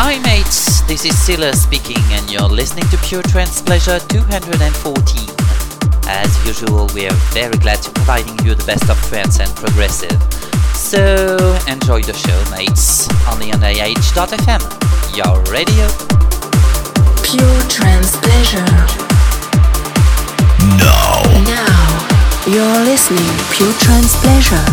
Hi mates, this is Silla speaking and you're listening to Pure Trance Pleasure 214. As usual, we are very glad to providing you the best of trance and progressive. So enjoy the show mates, only on AH.fm, your radio. Pure Trance Pleasure. Now. Now, you're listening Pure Trance Pleasure